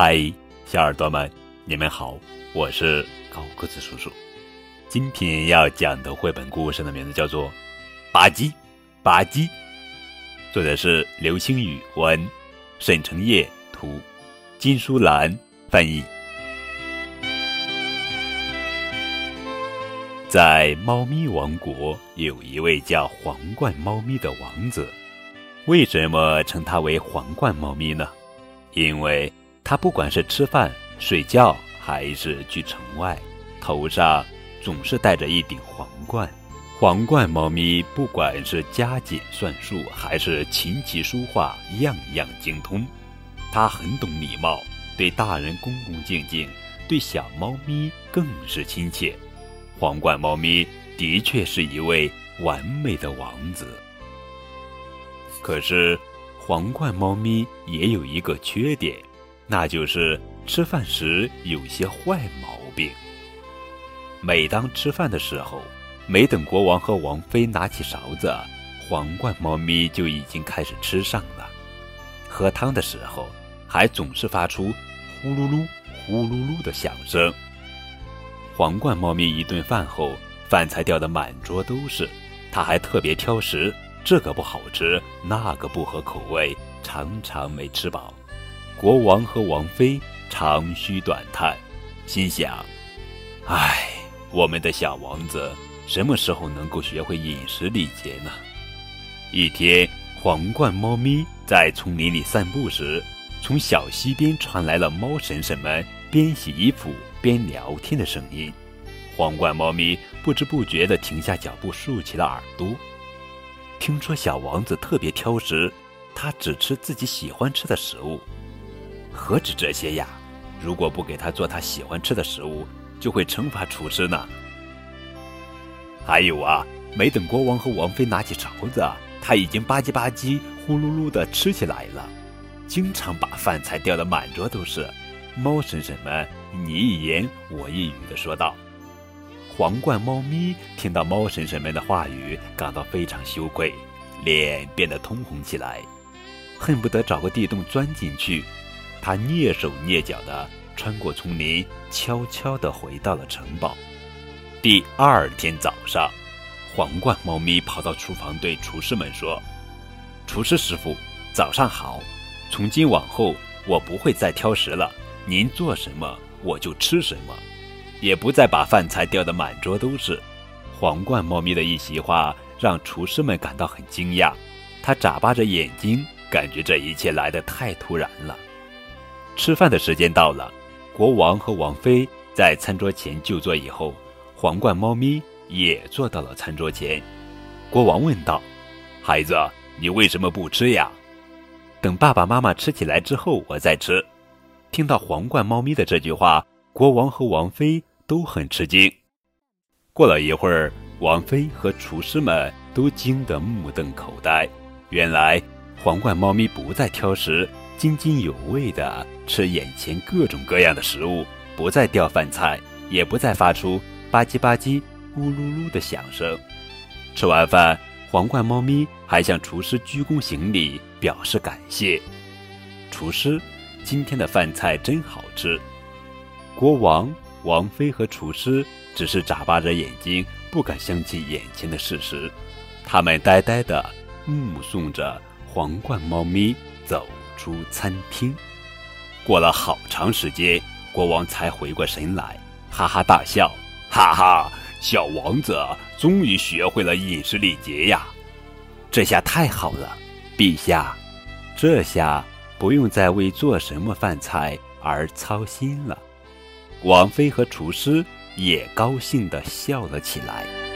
嗨，小耳朵们，你们好，我是高个子叔叔。今天要讲的绘本故事的名字叫做《吧唧吧唧》，作者是刘星宇文，沈成业图，金淑兰翻译。在猫咪王国，有一位叫皇冠猫咪的王子。为什么称他为皇冠猫咪呢？因为他不管是吃饭、睡觉，还是去城外，头上总是戴着一顶皇冠。皇冠猫咪不管是加减算术，还是琴棋书画，样样精通。它很懂礼貌，对大人恭恭敬敬，对小猫咪更是亲切。皇冠猫咪的确是一位完美的王子。可是，皇冠猫咪也有一个缺点，那就是吃饭时有些坏毛病。每当吃饭的时候，没等国王和王妃拿起勺子，皇冠猫咪就已经开始吃上了。喝汤的时候，还总是发出呼噜噜、呼噜噜的响声。皇冠猫咪一顿饭后，饭菜掉的满桌都是，它还特别挑食。这个不好吃，那个不合口味，常常没吃饱。国王和王妃长吁短叹，心想：“唉，我们的小王子什么时候能够学会饮食礼节呢？”一天，皇冠猫咪在丛林里散步时，从小溪边传来了猫婶婶们边洗衣服边聊天的声音。皇冠猫咪不知不觉地停下脚步，竖起了耳朵。听说小王子特别挑食，他只吃自己喜欢吃的食物。何止这些呀？如果不给他做他喜欢吃的食物，就会惩罚厨师呢。还有啊，没等国王和王妃拿起勺子，他已经吧唧吧唧、呼噜噜地吃起来了，经常把饭菜掉得满桌都是。猫婶婶们你一言我一语地说道。皇冠猫咪听到猫婶婶们的话语，感到非常羞愧，脸变得通红起来，恨不得找个地洞钻进去。他蹑手蹑脚地穿过丛林，悄悄地回到了城堡。第二天早上，皇冠猫咪跑到厨房对厨师们说：“厨师师傅，早上好！从今往后，我不会再挑食了，您做什么我就吃什么。”也不再把饭菜掉得满桌都是。皇冠猫咪的一席话让厨师们感到很惊讶，他眨巴着眼睛，感觉这一切来得太突然了。吃饭的时间到了，国王和王妃在餐桌前就坐以后，皇冠猫咪也坐到了餐桌前。国王问道：“孩子，你为什么不吃呀？”“等爸爸妈妈吃起来之后，我再吃。”听到皇冠猫咪的这句话，国王和王妃。都很吃惊。过了一会儿，王妃和厨师们都惊得目瞪口呆。原来，皇冠猫咪不再挑食，津津有味地吃眼前各种各样的食物，不再掉饭菜，也不再发出吧唧吧唧、咕噜噜的响声。吃完饭，皇冠猫咪还向厨师鞠躬行礼，表示感谢。厨师，今天的饭菜真好吃。国王。王妃和厨师只是眨巴着眼睛，不敢相信眼前的事实。他们呆呆地目送着皇冠猫咪走出餐厅。过了好长时间，国王才回过神来，哈哈大笑：“哈哈，小王子终于学会了饮食礼节呀！这下太好了，陛下，这下不用再为做什么饭菜而操心了。”王妃和厨师也高兴地笑了起来。